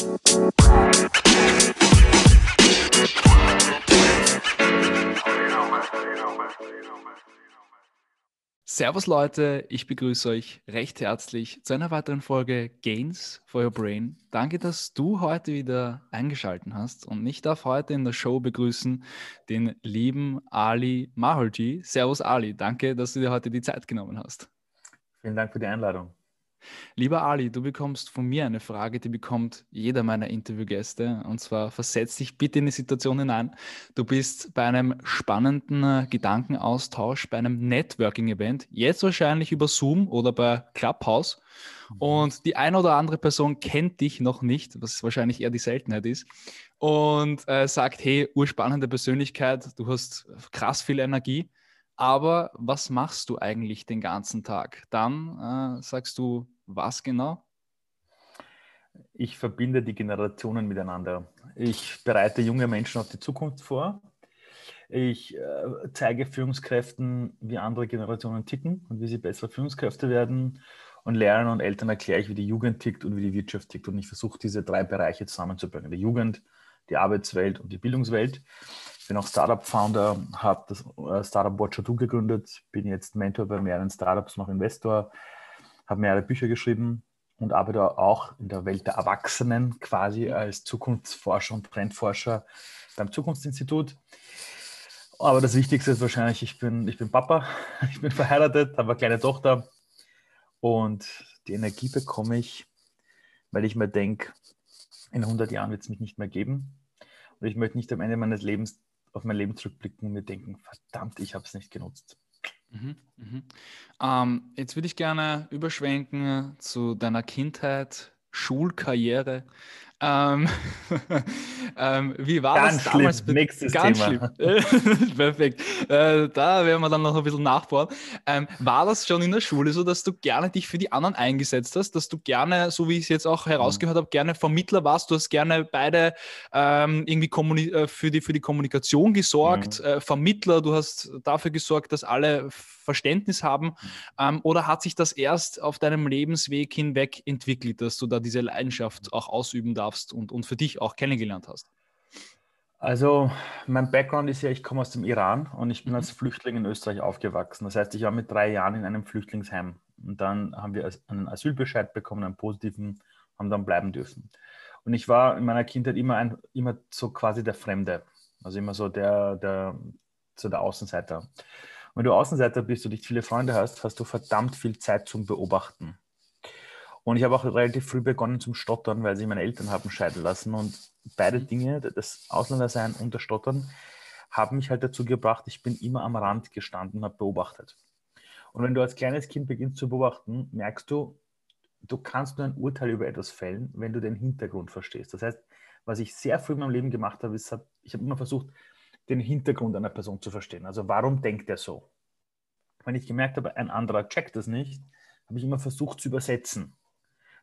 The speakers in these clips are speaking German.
Servus Leute, ich begrüße euch recht herzlich zu einer weiteren Folge Gains for Your Brain. Danke, dass du heute wieder eingeschaltet hast und ich darf heute in der Show begrüßen den lieben Ali Maholji. Servus Ali, danke, dass du dir heute die Zeit genommen hast. Vielen Dank für die Einladung. Lieber Ali, du bekommst von mir eine Frage, die bekommt jeder meiner Interviewgäste. Und zwar versetz dich bitte in die Situation hinein. Du bist bei einem spannenden äh, Gedankenaustausch, bei einem Networking-Event, jetzt wahrscheinlich über Zoom oder bei Clubhouse. Mhm. Und die eine oder andere Person kennt dich noch nicht, was wahrscheinlich eher die Seltenheit ist, und äh, sagt, hey, urspannende Persönlichkeit, du hast krass viel Energie aber was machst du eigentlich den ganzen Tag? Dann äh, sagst du, was genau? Ich verbinde die Generationen miteinander. Ich bereite junge Menschen auf die Zukunft vor. Ich äh, zeige Führungskräften, wie andere Generationen ticken und wie sie bessere Führungskräfte werden. Und Lehrern und Eltern erkläre ich, wie die Jugend tickt und wie die Wirtschaft tickt. Und ich versuche, diese drei Bereiche zusammenzubringen. Die Jugend, die Arbeitswelt und die Bildungswelt bin auch Startup-Founder, habe das äh, Startup Watcher Du gegründet, bin jetzt Mentor bei mehreren Startups, noch Investor, habe mehrere Bücher geschrieben und arbeite auch in der Welt der Erwachsenen quasi als Zukunftsforscher und Trendforscher beim Zukunftsinstitut. Aber das Wichtigste ist wahrscheinlich, ich bin, ich bin Papa, ich bin verheiratet, habe eine kleine Tochter und die Energie bekomme ich, weil ich mir denke, in 100 Jahren wird es mich nicht mehr geben. Und ich möchte nicht am Ende meines Lebens auf mein Leben zurückblicken und mir denken, verdammt, ich habe es nicht genutzt. Mhm, mhm. Ähm, jetzt würde ich gerne überschwenken zu deiner Kindheit, Schulkarriere. Ähm, ähm, wie war Ganz das damals? Schlimm. Nächstes Ganz Thema. schlimm. Perfekt. Äh, da werden wir dann noch ein bisschen nachbauen. Ähm, war das schon in der Schule so, dass du gerne dich für die anderen eingesetzt hast, dass du gerne, so wie ich es jetzt auch herausgehört habe, gerne Vermittler warst, du hast gerne beide ähm, irgendwie äh, für, die, für die Kommunikation gesorgt, mhm. äh, Vermittler, du hast dafür gesorgt, dass alle Verständnis haben? Mhm. Ähm, oder hat sich das erst auf deinem Lebensweg hinweg entwickelt, dass du da diese Leidenschaft auch ausüben darfst und, und für dich auch kennengelernt hast? Also mein Background ist ja, ich komme aus dem Iran und ich bin mhm. als Flüchtling in Österreich aufgewachsen. Das heißt, ich war mit drei Jahren in einem Flüchtlingsheim und dann haben wir einen Asylbescheid bekommen, einen positiven, haben dann bleiben dürfen. Und ich war in meiner Kindheit immer, ein, immer so quasi der Fremde, also immer so der, der, so der Außenseiter. Wenn du Außenseiter bist und nicht viele Freunde hast, hast du verdammt viel Zeit zum Beobachten. Und ich habe auch relativ früh begonnen zum Stottern, weil sich meine Eltern haben scheiden lassen. Und beide mhm. Dinge, das Ausländersein und das Stottern, haben mich halt dazu gebracht, ich bin immer am Rand gestanden und habe beobachtet. Und wenn du als kleines Kind beginnst zu beobachten, merkst du, du kannst nur ein Urteil über etwas fällen, wenn du den Hintergrund verstehst. Das heißt, was ich sehr früh in meinem Leben gemacht habe, ist, ich habe immer versucht, den Hintergrund einer Person zu verstehen. Also warum denkt er so? Wenn ich gemerkt habe, ein anderer checkt das nicht, habe ich immer versucht zu übersetzen.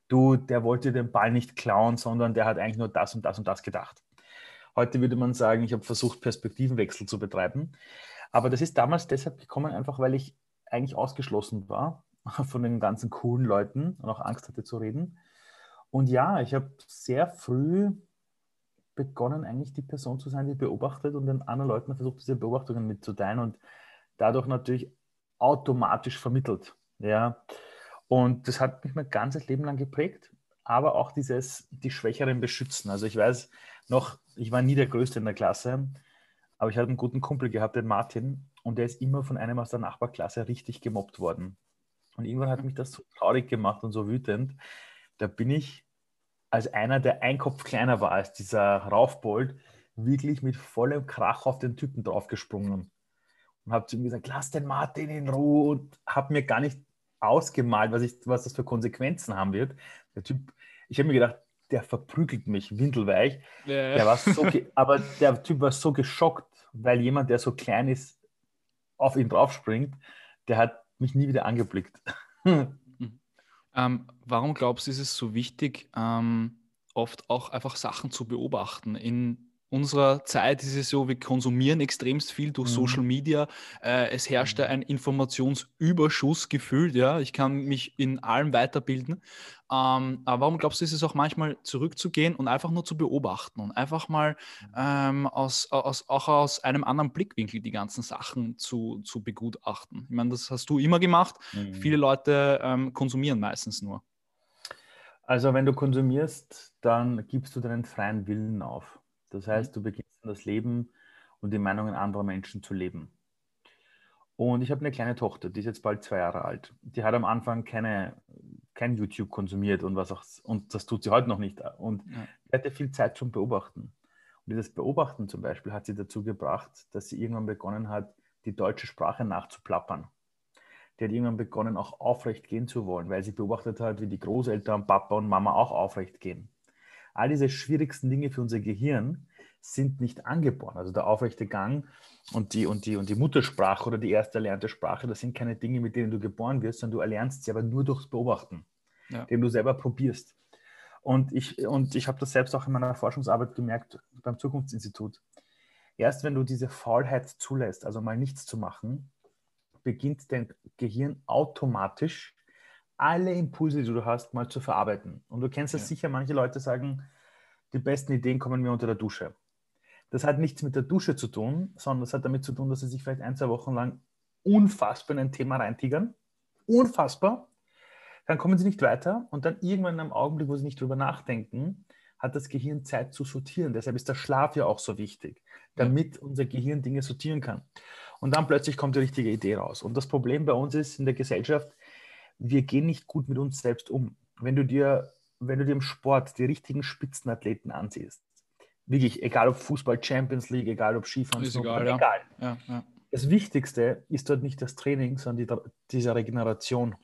Du, der wollte den Ball nicht klauen, sondern der hat eigentlich nur das und das und das gedacht. Heute würde man sagen, ich habe versucht, Perspektivenwechsel zu betreiben. Aber das ist damals deshalb gekommen, einfach weil ich eigentlich ausgeschlossen war von den ganzen coolen Leuten und auch Angst hatte zu reden. Und ja, ich habe sehr früh begonnen, eigentlich die Person zu sein, die beobachtet und den anderen Leuten versucht, diese Beobachtungen mitzuteilen und dadurch natürlich automatisch vermittelt. Ja. Und das hat mich mein ganzes Leben lang geprägt, aber auch dieses, die Schwächeren beschützen. Also ich weiß noch, ich war nie der Größte in der Klasse, aber ich hatte einen guten Kumpel gehabt, den Martin, und der ist immer von einem aus der Nachbarklasse richtig gemobbt worden. Und irgendwann hat mich das so traurig gemacht und so wütend. Da bin ich als einer, der ein Kopf kleiner war als dieser Raufbold, wirklich mit vollem Krach auf den Typen draufgesprungen. Und habe zu ihm gesagt, lass den Martin in Ruhe und habe mir gar nicht ausgemalt, was, ich, was das für Konsequenzen haben wird. Der Typ, ich habe mir gedacht, der verprügelt mich windelweich. Ja. Der war so aber der Typ war so geschockt, weil jemand, der so klein ist, auf ihn draufspringt, der hat mich nie wieder angeblickt. Ähm, warum glaubst du, ist es so wichtig, ähm, oft auch einfach Sachen zu beobachten in unserer Zeit ist es so, wir konsumieren extremst viel durch mhm. Social Media. Äh, es herrscht mhm. ein Informationsüberschuss gefühlt. Ja, ich kann mich in allem weiterbilden. Ähm, aber warum glaubst du, ist es auch manchmal zurückzugehen und einfach nur zu beobachten und einfach mal mhm. ähm, aus, aus, auch aus einem anderen Blickwinkel die ganzen Sachen zu, zu begutachten? Ich meine, das hast du immer gemacht. Mhm. Viele Leute ähm, konsumieren meistens nur. Also wenn du konsumierst, dann gibst du deinen freien Willen auf. Das mhm. heißt, du beginnst das Leben und die Meinungen anderer Menschen zu leben. Und ich habe eine kleine Tochter, die ist jetzt bald zwei Jahre alt. Die hat am Anfang keine, kein YouTube konsumiert und was auch, und das tut sie heute noch nicht. Und ja. hatte viel Zeit zum Beobachten. Und dieses Beobachten zum Beispiel hat sie dazu gebracht, dass sie irgendwann begonnen hat, die deutsche Sprache nachzuplappern. Die hat irgendwann begonnen, auch aufrecht gehen zu wollen, weil sie beobachtet hat, wie die Großeltern, Papa und Mama auch aufrecht gehen all diese schwierigsten Dinge für unser Gehirn sind nicht angeboren. Also der aufrechte Gang und die, und, die, und die Muttersprache oder die erste erlernte Sprache, das sind keine Dinge, mit denen du geboren wirst, sondern du erlernst sie aber nur durchs Beobachten, ja. den du selber probierst. Und ich, und ich habe das selbst auch in meiner Forschungsarbeit gemerkt beim Zukunftsinstitut. Erst wenn du diese Faulheit zulässt, also mal nichts zu machen, beginnt dein Gehirn automatisch alle Impulse, die du hast, mal zu verarbeiten. Und du kennst das ja. sicher, manche Leute sagen, die besten Ideen kommen mir unter der Dusche. Das hat nichts mit der Dusche zu tun, sondern das hat damit zu tun, dass sie sich vielleicht ein, zwei Wochen lang unfassbar in ein Thema reintigern. Unfassbar. Dann kommen sie nicht weiter und dann irgendwann in einem Augenblick, wo sie nicht drüber nachdenken, hat das Gehirn Zeit zu sortieren. Deshalb ist der Schlaf ja auch so wichtig, damit unser Gehirn Dinge sortieren kann. Und dann plötzlich kommt die richtige Idee raus. Und das Problem bei uns ist in der Gesellschaft, wir gehen nicht gut mit uns selbst um. Wenn du dir, wenn du dir im Sport die richtigen Spitzenathleten ansiehst, wirklich, egal ob Fußball, Champions League, egal ob Skifahren, ist egal, ja. egal. Ja, ja. Das Wichtigste ist dort nicht das Training, sondern die, diese Regeneration.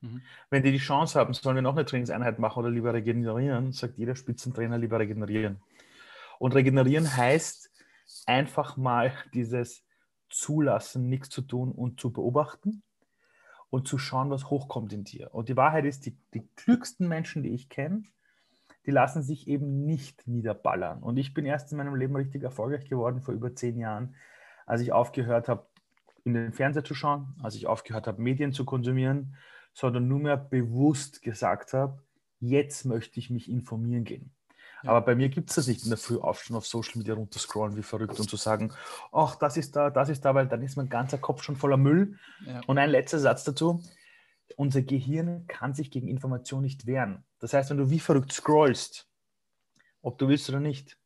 Mhm. Wenn die die Chance haben, sollen wir noch eine Trainingseinheit machen oder lieber regenerieren, sagt jeder Spitzentrainer lieber regenerieren. Und regenerieren heißt einfach mal dieses Zulassen, nichts zu tun und zu beobachten und zu schauen, was hochkommt in dir. Und die Wahrheit ist, die, die klügsten Menschen, die ich kenne, die lassen sich eben nicht niederballern. Und ich bin erst in meinem Leben richtig erfolgreich geworden vor über zehn Jahren, als ich aufgehört habe, in den Fernseher zu schauen, als ich aufgehört habe, Medien zu konsumieren, sondern nur mehr bewusst gesagt habe, jetzt möchte ich mich informieren gehen. Aber bei mir gibt es das nicht in der Früh aufstehen, auf Social Media runterscrollen wie verrückt und zu sagen, ach, das ist da, das ist da, weil dann ist mein ganzer Kopf schon voller Müll. Ja. Und ein letzter Satz dazu. Unser Gehirn kann sich gegen Information nicht wehren. Das heißt, wenn du wie verrückt scrollst, ob du willst oder nicht,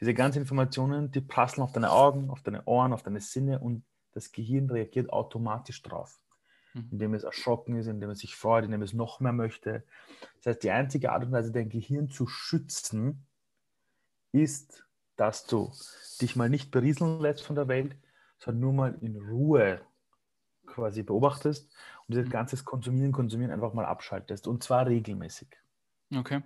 diese ganzen Informationen, die prasseln auf deine Augen, auf deine Ohren, auf deine Sinne und das Gehirn reagiert automatisch drauf. Mhm. Indem es erschrocken ist, indem es sich freut, indem es noch mehr möchte. Das heißt, die einzige Art und Weise, dein Gehirn zu schützen, ist, dass du dich mal nicht berieseln lässt von der Welt, sondern nur mal in Ruhe quasi beobachtest und dieses mhm. ganze Konsumieren, Konsumieren einfach mal abschaltest und zwar regelmäßig. Okay.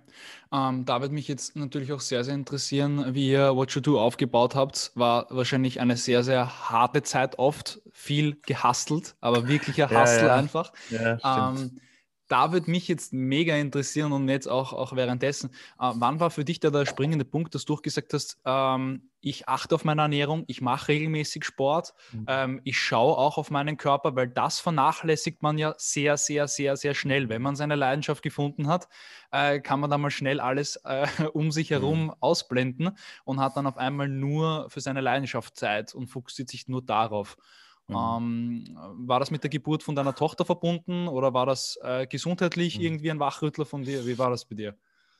Ähm, da wird mich jetzt natürlich auch sehr, sehr interessieren, wie ihr What You Do aufgebaut habt. War wahrscheinlich eine sehr, sehr harte Zeit oft, viel gehustelt, aber wirklicher Hustle ja, ja. einfach. Ja, ähm, da würde mich jetzt mega interessieren und jetzt auch, auch währenddessen, äh, wann war für dich da der springende Punkt, dass du gesagt hast, ähm, ich achte auf meine Ernährung, ich mache regelmäßig Sport, mhm. ähm, ich schaue auch auf meinen Körper, weil das vernachlässigt man ja sehr, sehr, sehr, sehr schnell. Wenn man seine Leidenschaft gefunden hat, äh, kann man da mal schnell alles äh, um sich herum mhm. ausblenden und hat dann auf einmal nur für seine Leidenschaft Zeit und fokussiert sich nur darauf. Mhm. Ähm, war das mit der Geburt von deiner Tochter verbunden oder war das äh, gesundheitlich mhm. irgendwie ein Wachrüttler von dir? Wie war das bei dir?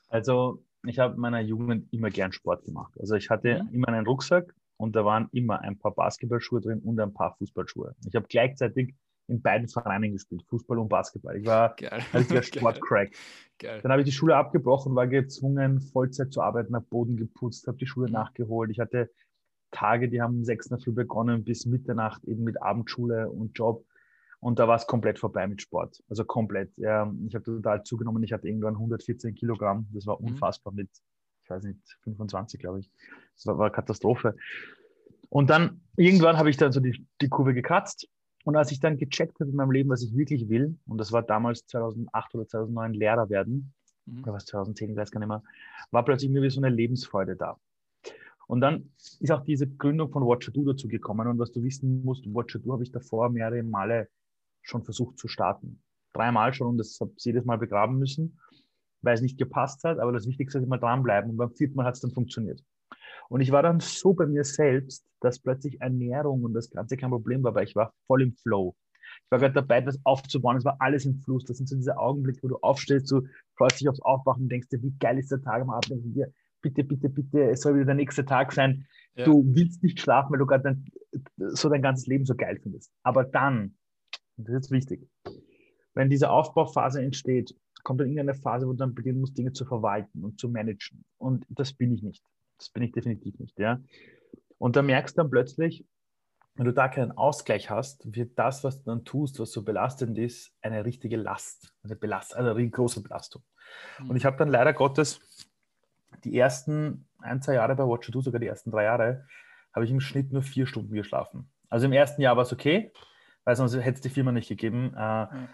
Also, ich habe in meiner Jugend immer gern Sport gemacht. Also, ich hatte mhm. immer einen Rucksack und da waren immer ein paar Basketballschuhe drin und ein paar Fußballschuhe. Ich habe gleichzeitig in beiden Vereinen gespielt, Fußball und Basketball. Ich war ein Sportcrack. Dann habe ich die Schule abgebrochen, war gezwungen, Vollzeit zu arbeiten, habe Boden geputzt, habe die Schule mhm. nachgeholt. Ich hatte Tage, die haben um sechs in der Früh begonnen bis Mitternacht eben mit Abendschule und Job. Und da war es komplett vorbei mit Sport. Also komplett. Ja, ich habe total zugenommen. Ich hatte irgendwann 114 Kilogramm. Das war mhm. unfassbar mit, ich weiß nicht, 25, glaube ich. Das war, war Katastrophe. Und dann irgendwann habe ich dann so die, die Kurve gekratzt. Und als ich dann gecheckt habe in meinem Leben, was ich wirklich will, und das war damals 2008 oder 2009 Lehrer werden, mhm. oder was 2010, ich weiß gar nicht mehr, war plötzlich irgendwie so eine Lebensfreude da. Und dann ist auch diese Gründung von Watcher Do dazu gekommen. Und was du wissen musst, Watcher Do habe ich davor mehrere Male schon versucht zu starten. Dreimal schon und das habe ich jedes Mal begraben müssen, weil es nicht gepasst hat. Aber das Wichtigste ist immer dranbleiben. Und beim vierten Mal hat es dann funktioniert. Und ich war dann so bei mir selbst, dass plötzlich Ernährung und das Ganze kein Problem war, weil ich war voll im Flow. Ich war gerade dabei, etwas aufzubauen. Es war alles im Fluss. Das sind so diese Augenblicke, wo du aufstehst, du freust dich aufs Aufwachen und denkst dir, wie geil ist der Tag am Abend und dir, bitte, bitte, bitte, es soll wieder der nächste Tag sein. Ja. Du willst nicht schlafen, weil du gerade so dein ganzes Leben so geil findest. Aber dann, das ist wichtig, wenn diese Aufbauphase entsteht, kommt dann irgendeine Phase, wo du dann beginnen musst, Dinge zu verwalten und zu managen. Und das bin ich nicht. Das bin ich definitiv nicht. Ja? Und da merkst du dann plötzlich, wenn du da keinen Ausgleich hast, wird das, was du dann tust, was so belastend ist, eine richtige Last, eine, Belast also eine große Belastung. Mhm. Und ich habe dann leider Gottes die ersten ein, zwei Jahre bei Watcher 2, sogar die ersten drei Jahre, habe ich im Schnitt nur vier Stunden geschlafen. Also im ersten Jahr war es okay, weil sonst hätte es die Firma nicht gegeben. Äh, mhm.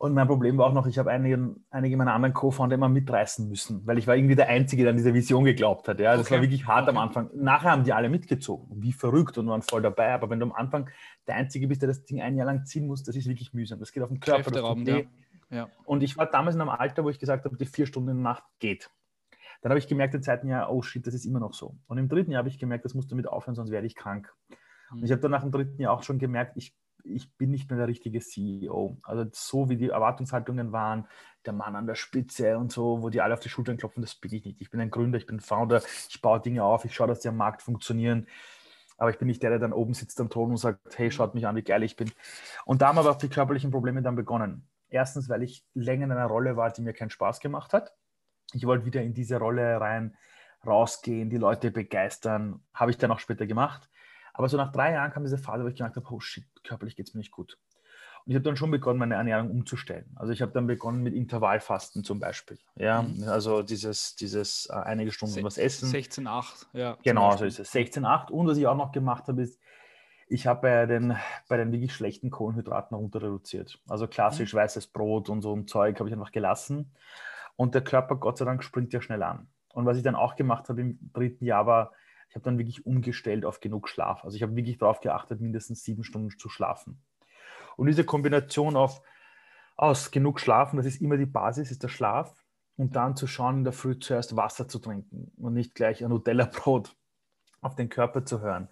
Und mein Problem war auch noch, ich habe einige, einige meiner anderen Co-Founder immer mitreißen müssen, weil ich war irgendwie der Einzige, der an diese Vision geglaubt hat. Ja, das okay. war wirklich hart okay. am Anfang. Nachher haben die alle mitgezogen, wie verrückt und waren voll dabei. Aber wenn du am Anfang der Einzige bist, der das Ding ein Jahr lang ziehen muss, das ist wirklich mühsam. Das geht auf den Körper. Das Raum, ja. Ja. Und ich war damals in einem Alter, wo ich gesagt habe, die vier Stunden in der Nacht geht. Dann habe ich gemerkt im zweiten Jahr, oh shit, das ist immer noch so. Und im dritten Jahr habe ich gemerkt, das musst du mit aufhören, sonst werde ich krank. Und ich habe dann nach dem dritten Jahr auch schon gemerkt, ich ich bin nicht mehr der richtige CEO. Also so wie die Erwartungshaltungen waren, der Mann an der Spitze und so, wo die alle auf die Schultern klopfen, das bin ich nicht. Ich bin ein Gründer, ich bin Founder, ich baue Dinge auf, ich schaue, dass die am Markt funktionieren. Aber ich bin nicht der, der dann oben sitzt am Thron und sagt, hey, schaut mich an, wie geil ich bin. Und da haben aber auch die körperlichen Probleme dann begonnen. Erstens, weil ich länger in einer Rolle war, die mir keinen Spaß gemacht hat. Ich wollte wieder in diese Rolle rein, rausgehen, die Leute begeistern. Habe ich dann auch später gemacht. Aber so nach drei Jahren kam diese Phase, wo ich gemerkt habe, oh shit, körperlich geht es mir nicht gut. Und ich habe dann schon begonnen, meine Ernährung umzustellen. Also ich habe dann begonnen mit Intervallfasten zum Beispiel. Ja, mhm. also dieses, dieses äh, einige Stunden Se was essen. 16,8, ja. Genau, so ist es. 16,8. Und was ich auch noch gemacht habe, ist, ich habe bei den, bei den wirklich schlechten Kohlenhydraten runter reduziert. Also klassisch mhm. weißes Brot und so ein Zeug habe ich einfach gelassen. Und der Körper, Gott sei Dank, springt ja schnell an. Und was ich dann auch gemacht habe im dritten Jahr war, ich habe dann wirklich umgestellt auf genug Schlaf. Also ich habe wirklich darauf geachtet, mindestens sieben Stunden zu schlafen. Und diese Kombination auf, aus genug Schlafen, das ist immer die Basis, ist der Schlaf. Und dann zu schauen, in der Früh zuerst Wasser zu trinken und nicht gleich ein Nutella-Brot auf den Körper zu hören.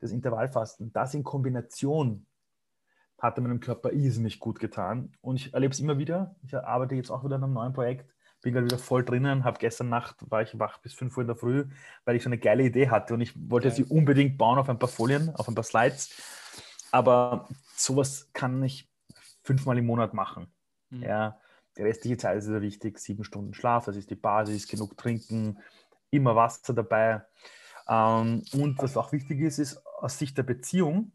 Das Intervallfasten, das in Kombination hatte meinem Körper irrsinnig gut getan. Und ich erlebe es immer wieder. Ich arbeite jetzt auch wieder an einem neuen Projekt bin gerade wieder voll drinnen, habe gestern Nacht, war ich wach bis 5 Uhr in der Früh, weil ich so eine geile Idee hatte und ich wollte ja. sie unbedingt bauen auf ein paar Folien, auf ein paar Slides. Aber sowas kann ich fünfmal im Monat machen. Mhm. Ja, die restliche Zeit ist wichtig, sieben Stunden Schlaf, das ist die Basis, genug trinken, immer Wasser dabei. Ähm, und was auch wichtig ist, ist aus Sicht der Beziehung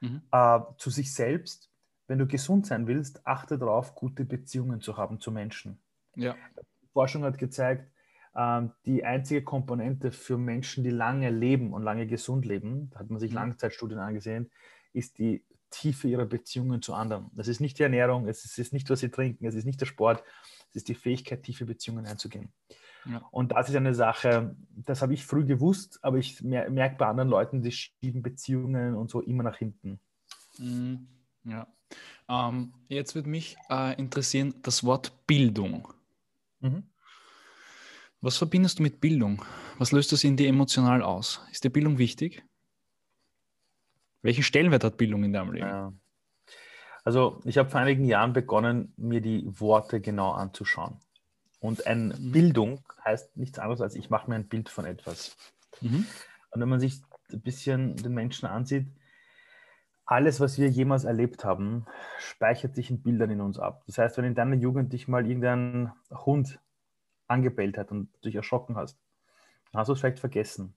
mhm. äh, zu sich selbst, wenn du gesund sein willst, achte darauf, gute Beziehungen zu haben zu Menschen. Ja. Forschung hat gezeigt, ähm, die einzige Komponente für Menschen, die lange leben und lange gesund leben, da hat man sich mhm. Langzeitstudien angesehen, ist die Tiefe ihrer Beziehungen zu anderen. Das ist nicht die Ernährung, es ist nicht, was sie trinken, es ist nicht der Sport, es ist die Fähigkeit, tiefe Beziehungen einzugehen. Ja. Und das ist eine Sache, das habe ich früh gewusst, aber ich merke bei anderen Leuten, die schieben Beziehungen und so immer nach hinten. Mhm. Ja. Ähm, jetzt würde mich äh, interessieren, das Wort Bildung. Mhm. Was verbindest du mit Bildung? Was löst das in dir emotional aus? Ist dir Bildung wichtig? Welchen Stellenwert hat Bildung in deinem Leben? Ja. Also ich habe vor einigen Jahren begonnen, mir die Worte genau anzuschauen. Und eine mhm. Bildung heißt nichts anderes als, ich mache mir ein Bild von etwas. Mhm. Und wenn man sich ein bisschen den Menschen ansieht, alles, was wir jemals erlebt haben, speichert sich in Bildern in uns ab. Das heißt, wenn in deiner Jugend dich mal irgendein Hund angebellt hat und dich erschrocken hast, dann hast du es vielleicht vergessen.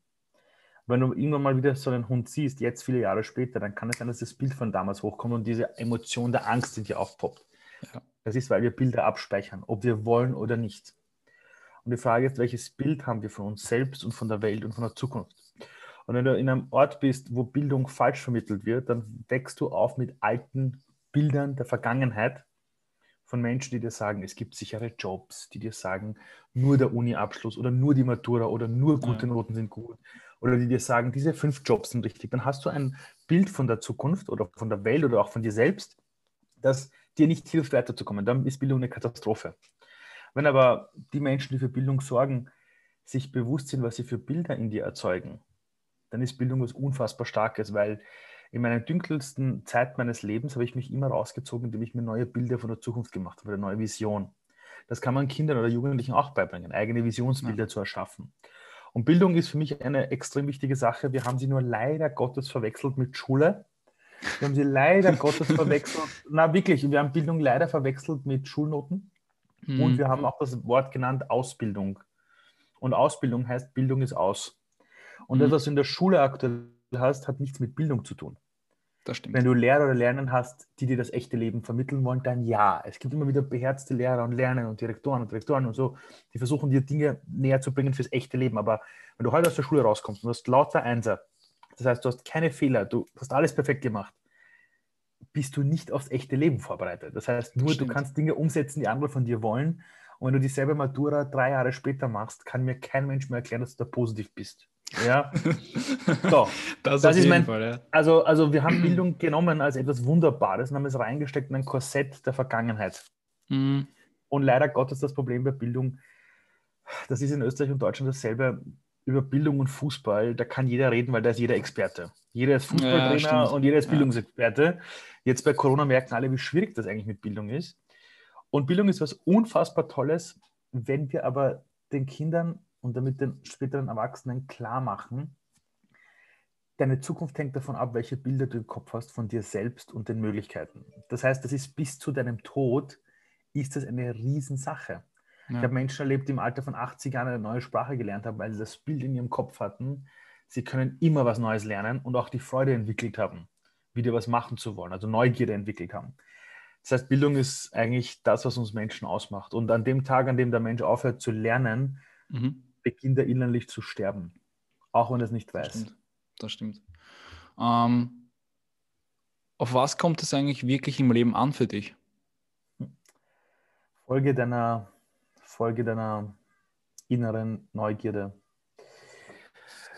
Wenn du irgendwann mal wieder so einen Hund siehst, jetzt viele Jahre später, dann kann es sein, dass das Bild von damals hochkommt und diese Emotion der Angst in dir aufpoppt. Ja. Das ist, weil wir Bilder abspeichern, ob wir wollen oder nicht. Und die Frage ist, welches Bild haben wir von uns selbst und von der Welt und von der Zukunft? Und wenn du in einem Ort bist, wo Bildung falsch vermittelt wird, dann wächst du auf mit alten Bildern der Vergangenheit von Menschen, die dir sagen, es gibt sichere Jobs, die dir sagen, nur der Uni-Abschluss oder nur die Matura oder nur gute. Noten sind gut oder die dir sagen, diese fünf Jobs sind richtig, dann hast du ein Bild von der Zukunft oder von der Welt oder auch von dir selbst, das dir nicht hilft, weiterzukommen. Dann ist Bildung eine Katastrophe. Wenn aber die Menschen, die für Bildung sorgen, sich bewusst sind, was sie für Bilder in dir erzeugen, dann ist Bildung was unfassbar Starkes, weil in meiner dunkelsten Zeit meines Lebens habe ich mich immer rausgezogen, indem ich mir neue Bilder von der Zukunft gemacht habe, eine neue Vision. Das kann man Kindern oder Jugendlichen auch beibringen, eigene Visionsbilder ja. zu erschaffen. Und Bildung ist für mich eine extrem wichtige Sache. Wir haben sie nur leider Gottes verwechselt mit Schule. Wir haben sie leider Gottes verwechselt. Na wirklich, wir haben Bildung leider verwechselt mit Schulnoten. Mhm. Und wir haben auch das Wort genannt Ausbildung. Und Ausbildung heißt, Bildung ist aus. Und mhm. das, was du in der Schule aktuell hast, hat nichts mit Bildung zu tun. Das stimmt. Wenn du Lehrer oder Lernen hast, die dir das echte Leben vermitteln wollen, dann ja. Es gibt immer wieder beherzte Lehrer und Lerner und Direktoren und Direktoren und so, die versuchen dir Dinge näher zu bringen fürs echte Leben. Aber wenn du heute aus der Schule rauskommst und du hast lauter Einser, das heißt, du hast keine Fehler, du hast alles perfekt gemacht, bist du nicht aufs echte Leben vorbereitet. Das heißt, nur du kannst Dinge umsetzen, die andere von dir wollen. Und wenn du dieselbe Matura drei Jahre später machst, kann mir kein Mensch mehr erklären, dass du da positiv bist. Ja. So, das, das ist mein. Fall, ja. also, also, wir haben Bildung genommen als etwas Wunderbares und haben es reingesteckt in ein Korsett der Vergangenheit. Mhm. Und leider Gottes das Problem bei Bildung, das ist in Österreich und Deutschland dasselbe. Über Bildung und Fußball, da kann jeder reden, weil da ist jeder Experte. Jeder ist Fußballtrainer ja, und jeder ist Bildungsexperte. Jetzt bei Corona merken alle, wie schwierig das eigentlich mit Bildung ist. Und Bildung ist was unfassbar Tolles, wenn wir aber den Kindern und damit den späteren Erwachsenen klar machen, deine Zukunft hängt davon ab, welche Bilder du im Kopf hast von dir selbst und den Möglichkeiten. Das heißt, das ist bis zu deinem Tod, ist das eine Riesensache. Ja. Ich habe Menschen erlebt, die im Alter von 80 Jahren eine neue Sprache gelernt haben, weil sie das Bild in ihrem Kopf hatten. Sie können immer was Neues lernen und auch die Freude entwickelt haben, wieder was machen zu wollen, also Neugierde entwickelt haben. Das heißt, Bildung ist eigentlich das, was uns Menschen ausmacht. Und an dem Tag, an dem der Mensch aufhört zu lernen, mhm beginnt er innerlich zu sterben, auch wenn er es nicht weiß. Das stimmt. Das stimmt. Ähm, auf was kommt es eigentlich wirklich im Leben an für dich? Folge deiner, Folge deiner inneren Neugierde.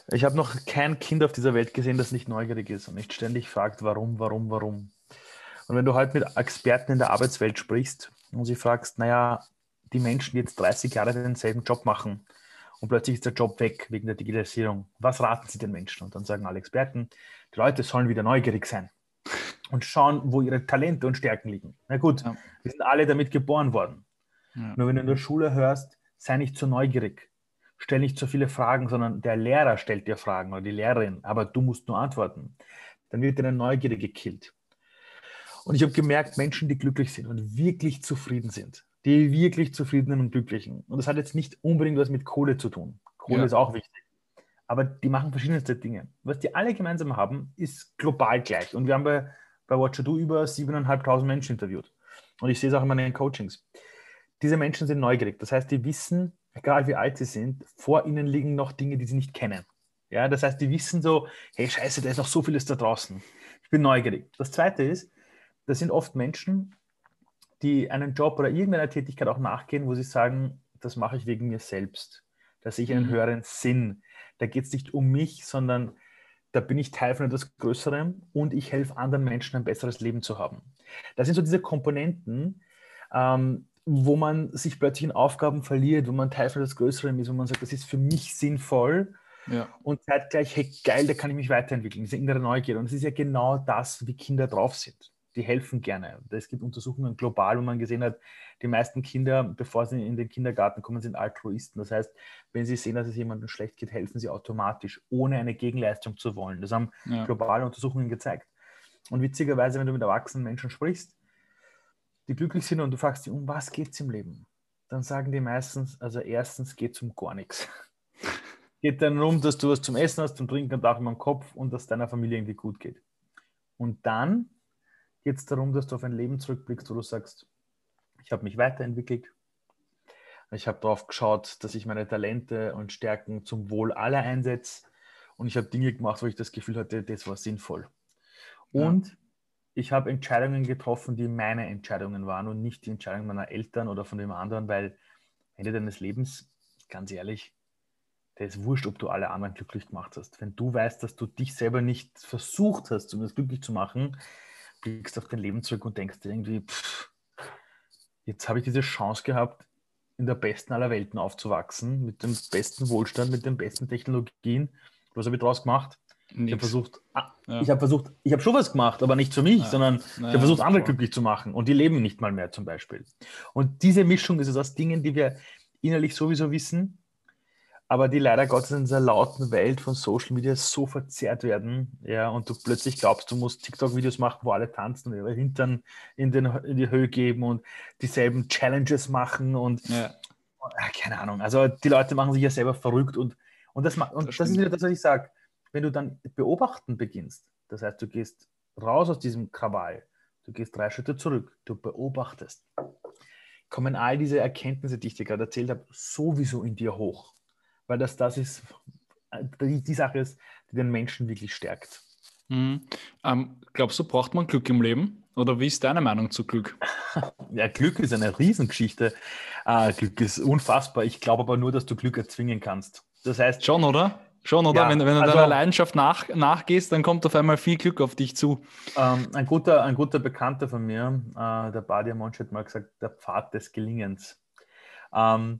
Ich habe noch kein Kind auf dieser Welt gesehen, das nicht neugierig ist und nicht ständig fragt, warum, warum, warum. Und wenn du heute mit Experten in der Arbeitswelt sprichst und sie fragst, naja, die Menschen, die jetzt 30 Jahre denselben Job machen, und plötzlich ist der Job weg wegen der Digitalisierung. Was raten Sie den Menschen? Und dann sagen alle Experten, die Leute sollen wieder neugierig sein und schauen, wo ihre Talente und Stärken liegen. Na gut, ja. wir sind alle damit geboren worden. Ja. Nur wenn du in der Schule hörst, sei nicht zu neugierig, stell nicht zu viele Fragen, sondern der Lehrer stellt dir Fragen oder die Lehrerin, aber du musst nur antworten. Dann wird deine Neugierde gekillt. Und ich habe gemerkt, Menschen, die glücklich sind und wirklich zufrieden sind, die wirklich zufriedenen und glücklichen. Und das hat jetzt nicht unbedingt was mit Kohle zu tun. Kohle ja. ist auch wichtig. Aber die machen verschiedenste Dinge. Was die alle gemeinsam haben, ist global gleich. Und wir haben bei, bei Watcher Do über 7.500 Menschen interviewt. Und ich sehe es auch in meinen Coachings. Diese Menschen sind neugierig. Das heißt, die wissen, egal wie alt sie sind, vor ihnen liegen noch Dinge, die sie nicht kennen. Ja, das heißt, die wissen so, hey, scheiße, da ist noch so vieles da draußen. Ich bin neugierig. Das zweite ist, das sind oft Menschen, die einen Job oder irgendeiner Tätigkeit auch nachgehen, wo sie sagen, das mache ich wegen mir selbst. Da sehe ich einen mhm. höheren Sinn. Da geht es nicht um mich, sondern da bin ich Teil von etwas Größerem und ich helfe anderen Menschen ein besseres Leben zu haben. Das sind so diese Komponenten, ähm, wo man sich plötzlich in Aufgaben verliert, wo man Teil von etwas Größerem ist, wo man sagt, das ist für mich sinnvoll ja. und zeitgleich, hey geil, da kann ich mich weiterentwickeln, diese innere Neugier. Und es ist ja genau das, wie Kinder drauf sind die helfen gerne. Es gibt Untersuchungen global, wo man gesehen hat, die meisten Kinder, bevor sie in den Kindergarten kommen, sind Altruisten. Das heißt, wenn sie sehen, dass es jemandem schlecht geht, helfen sie automatisch, ohne eine Gegenleistung zu wollen. Das haben ja. globale Untersuchungen gezeigt. Und witzigerweise, wenn du mit erwachsenen Menschen sprichst, die glücklich sind und du fragst sie, um was geht es im Leben? Dann sagen die meistens, also erstens geht es um gar nichts. geht dann darum, dass du was zum Essen hast, zum Trinken, Dach über dem Kopf und dass deiner Familie irgendwie gut geht. Und dann geht es darum, dass du auf ein Leben zurückblickst, wo du sagst, ich habe mich weiterentwickelt. Ich habe darauf geschaut, dass ich meine Talente und Stärken zum Wohl aller einsetze. Und ich habe Dinge gemacht, wo ich das Gefühl hatte, das war sinnvoll. Und ja. ich habe Entscheidungen getroffen, die meine Entscheidungen waren und nicht die Entscheidungen meiner Eltern oder von dem anderen, weil Ende deines Lebens, ganz ehrlich, der ist wurscht, ob du alle anderen glücklich gemacht hast. Wenn du weißt, dass du dich selber nicht versucht hast, um das glücklich zu machen, blickst auf dein Leben zurück und denkst irgendwie, pff, jetzt habe ich diese Chance gehabt, in der besten aller Welten aufzuwachsen, mit dem besten Wohlstand, mit den besten Technologien. Was habe ich daraus gemacht? Nix. Ich habe versucht, ah, ja. ich habe versucht, ich habe schon was gemacht, aber nicht für mich, ja. sondern ja, ich habe versucht, andere glücklich zu machen und die leben nicht mal mehr zum Beispiel. Und diese Mischung ist es aus Dingen, die wir innerlich sowieso wissen, aber die leider Gottes in dieser lauten Welt von Social Media so verzerrt werden, ja, und du plötzlich glaubst, du musst TikTok-Videos machen, wo alle tanzen und ihre Hintern in, den, in die Höhe geben und dieselben Challenges machen und ja. keine Ahnung. Also die Leute machen sich ja selber verrückt und, und, das, und das, das ist wieder das, was ich sage. Wenn du dann beobachten beginnst, das heißt, du gehst raus aus diesem Krawall, du gehst drei Schritte zurück, du beobachtest, kommen all diese Erkenntnisse, die ich dir gerade erzählt habe, sowieso in dir hoch weil das das ist, die, die Sache ist, die den Menschen wirklich stärkt. Mhm. Ähm, glaubst du, braucht man Glück im Leben? Oder wie ist deine Meinung zu Glück? Ja, Glück ist eine Riesengeschichte. Äh, Glück ist unfassbar. Ich glaube aber nur, dass du Glück erzwingen kannst. Das heißt. Schon, oder? Schon, oder? Ja, wenn, wenn, du also, deiner Leidenschaft nach, nachgehst, dann kommt auf einmal viel Glück auf dich zu. Ähm, ein, guter, ein guter Bekannter von mir, äh, der Badia Monsch, hat mal gesagt, der Pfad des Gelingens. Ähm,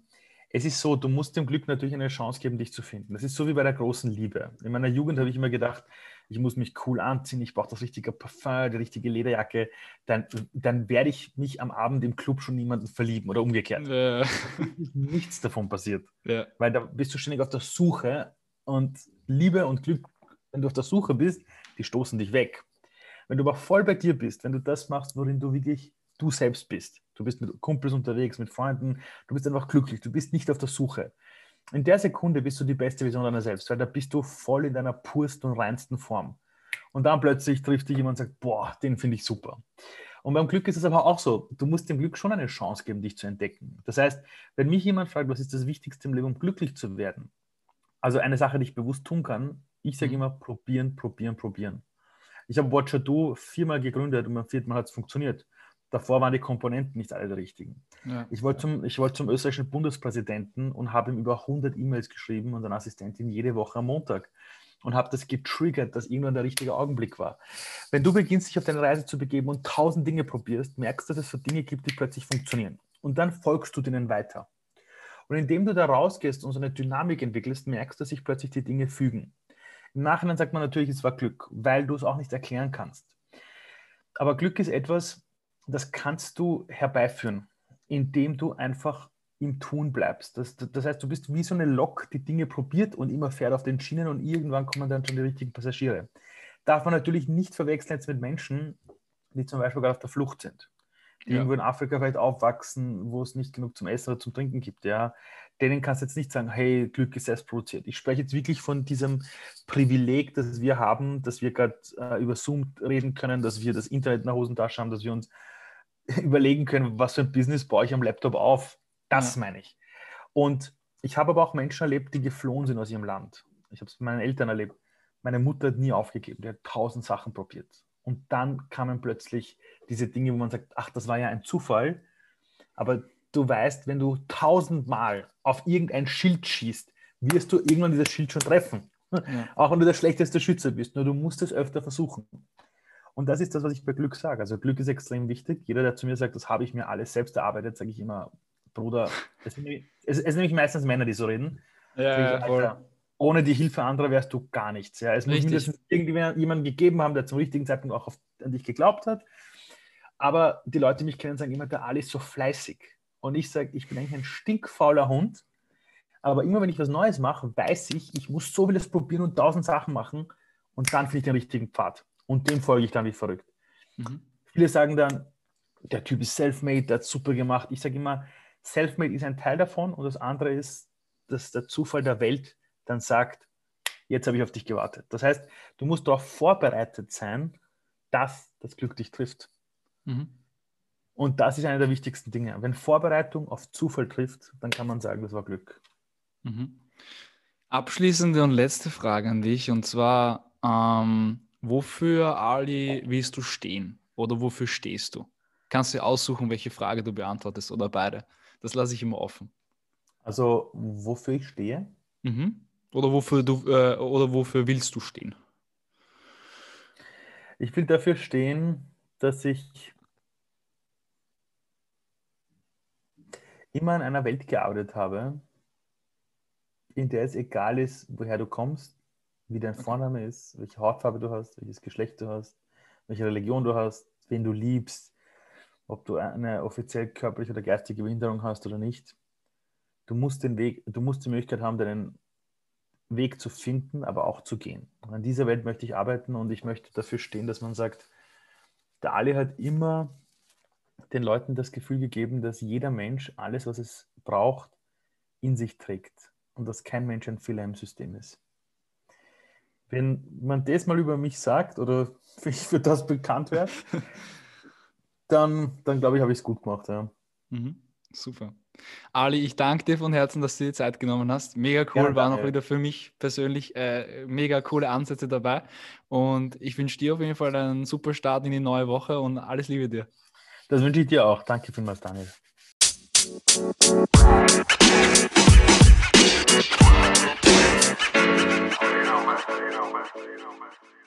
es ist so, du musst dem Glück natürlich eine Chance geben, dich zu finden. Das ist so wie bei der großen Liebe. In meiner Jugend habe ich immer gedacht, ich muss mich cool anziehen, ich brauche das richtige Parfum, die richtige Lederjacke, dann, dann werde ich mich am Abend im Club schon niemanden verlieben oder umgekehrt. Ja. Nichts davon passiert. Ja. Weil da bist du ständig auf der Suche und Liebe und Glück, wenn du auf der Suche bist, die stoßen dich weg. Wenn du aber voll bei dir bist, wenn du das machst, worin du wirklich du selbst bist, du bist mit Kumpels unterwegs, mit Freunden, du bist einfach glücklich, du bist nicht auf der Suche. In der Sekunde bist du die beste Version deiner selbst, weil da bist du voll in deiner pursten und reinsten Form. Und dann plötzlich trifft dich jemand und sagt, boah, den finde ich super. Und beim Glück ist es aber auch so, du musst dem Glück schon eine Chance geben, dich zu entdecken. Das heißt, wenn mich jemand fragt, was ist das Wichtigste im Leben, um glücklich zu werden, also eine Sache, die ich bewusst tun kann, ich sage mhm. immer probieren, probieren, probieren. Ich habe Watcher Do viermal gegründet und beim vierten Mal hat es funktioniert davor waren die Komponenten nicht alle die richtigen. Ja. Ich wollte zum, wollt zum österreichischen Bundespräsidenten und habe ihm über 100 E-Mails geschrieben und eine Assistentin jede Woche am Montag und habe das getriggert, dass irgendwann der richtige Augenblick war. Wenn du beginnst, dich auf deine Reise zu begeben und tausend Dinge probierst, merkst du, dass es so Dinge gibt, die plötzlich funktionieren. Und dann folgst du denen weiter. Und indem du da rausgehst und so eine Dynamik entwickelst, merkst du, dass sich plötzlich die Dinge fügen. Im Nachhinein sagt man natürlich, es war Glück, weil du es auch nicht erklären kannst. Aber Glück ist etwas, das kannst du herbeiführen, indem du einfach im Tun bleibst. Das, das heißt, du bist wie so eine Lok, die Dinge probiert und immer fährt auf den Schienen und irgendwann kommen dann schon die richtigen Passagiere. Darf man natürlich nicht verwechseln jetzt mit Menschen, die zum Beispiel gerade auf der Flucht sind, die ja. irgendwo in Afrika vielleicht aufwachsen, wo es nicht genug zum Essen oder zum Trinken gibt. Ja, denen kannst du jetzt nicht sagen, hey, Glück ist selbst produziert. Ich spreche jetzt wirklich von diesem Privileg, das wir haben, dass wir gerade äh, über Zoom reden können, dass wir das Internet in der Hosentasche haben, dass wir uns überlegen können, was für ein Business baue ich am Laptop auf. Das ja. meine ich. Und ich habe aber auch Menschen erlebt, die geflohen sind aus ihrem Land. Ich habe es bei meinen Eltern erlebt. Meine Mutter hat nie aufgegeben, die hat tausend Sachen probiert. Und dann kamen plötzlich diese Dinge, wo man sagt, ach, das war ja ein Zufall. Aber du weißt, wenn du tausendmal auf irgendein Schild schießt, wirst du irgendwann dieses Schild schon treffen. Ja. Auch wenn du der schlechteste Schütze bist. Nur du musst es öfter versuchen. Und das ist das, was ich bei Glück sage. Also Glück ist extrem wichtig. Jeder, der zu mir sagt, das habe ich mir alles selbst erarbeitet, sage ich immer, Bruder, es sind, nämlich, es, es sind nämlich meistens Männer, die so reden. Ja, ich, Alter, ohne die Hilfe anderer wärst du gar nichts. Ja. Es muss mindestens irgendjemanden gegeben haben, der zum richtigen Zeitpunkt auch auf, an dich geglaubt hat. Aber die Leute, die mich kennen, sagen immer, der Ali ist so fleißig. Und ich sage, ich bin eigentlich ein stinkfauler Hund. Aber immer wenn ich was Neues mache, weiß ich, ich muss so vieles probieren und tausend Sachen machen und dann finde ich den richtigen Pfad und dem folge ich dann wie verrückt. Mhm. Viele sagen dann, der Typ ist self-made, der hat super gemacht. Ich sage immer, self-made ist ein Teil davon und das andere ist, dass der Zufall der Welt dann sagt, jetzt habe ich auf dich gewartet. Das heißt, du musst darauf vorbereitet sein, dass das Glück dich trifft. Mhm. Und das ist eine der wichtigsten Dinge. Wenn Vorbereitung auf Zufall trifft, dann kann man sagen, das war Glück. Mhm. Abschließende und letzte Frage an dich, und zwar, ähm, Wofür, Ali, willst du stehen? Oder wofür stehst du? Kannst du aussuchen, welche Frage du beantwortest oder beide. Das lasse ich immer offen. Also, wofür ich stehe? Mhm. Oder, wofür du, äh, oder wofür willst du stehen? Ich will dafür stehen, dass ich immer in einer Welt gearbeitet habe, in der es egal ist, woher du kommst, wie dein Vorname ist, welche Hautfarbe du hast, welches Geschlecht du hast, welche Religion du hast, wen du liebst, ob du eine offiziell körperliche oder geistige Behinderung hast oder nicht. Du musst den Weg, du musst die Möglichkeit haben, deinen Weg zu finden, aber auch zu gehen. Und an dieser Welt möchte ich arbeiten und ich möchte dafür stehen, dass man sagt, der Ali hat immer den Leuten das Gefühl gegeben, dass jeder Mensch alles, was es braucht, in sich trägt und dass kein Mensch ein Fehler im System ist. Wenn man das mal über mich sagt oder ich für das bekannt werde, dann, dann glaube ich, habe ich es gut gemacht. Ja. Mhm, super. Ali, ich danke dir von Herzen, dass du dir Zeit genommen hast. Mega cool, ja, war noch wieder für mich persönlich äh, mega coole Ansätze dabei. Und ich wünsche dir auf jeden Fall einen super Start in die neue Woche und alles Liebe dir. Das wünsche ich dir auch. Danke vielmals, Daniel. Man. You know, man. You know, man.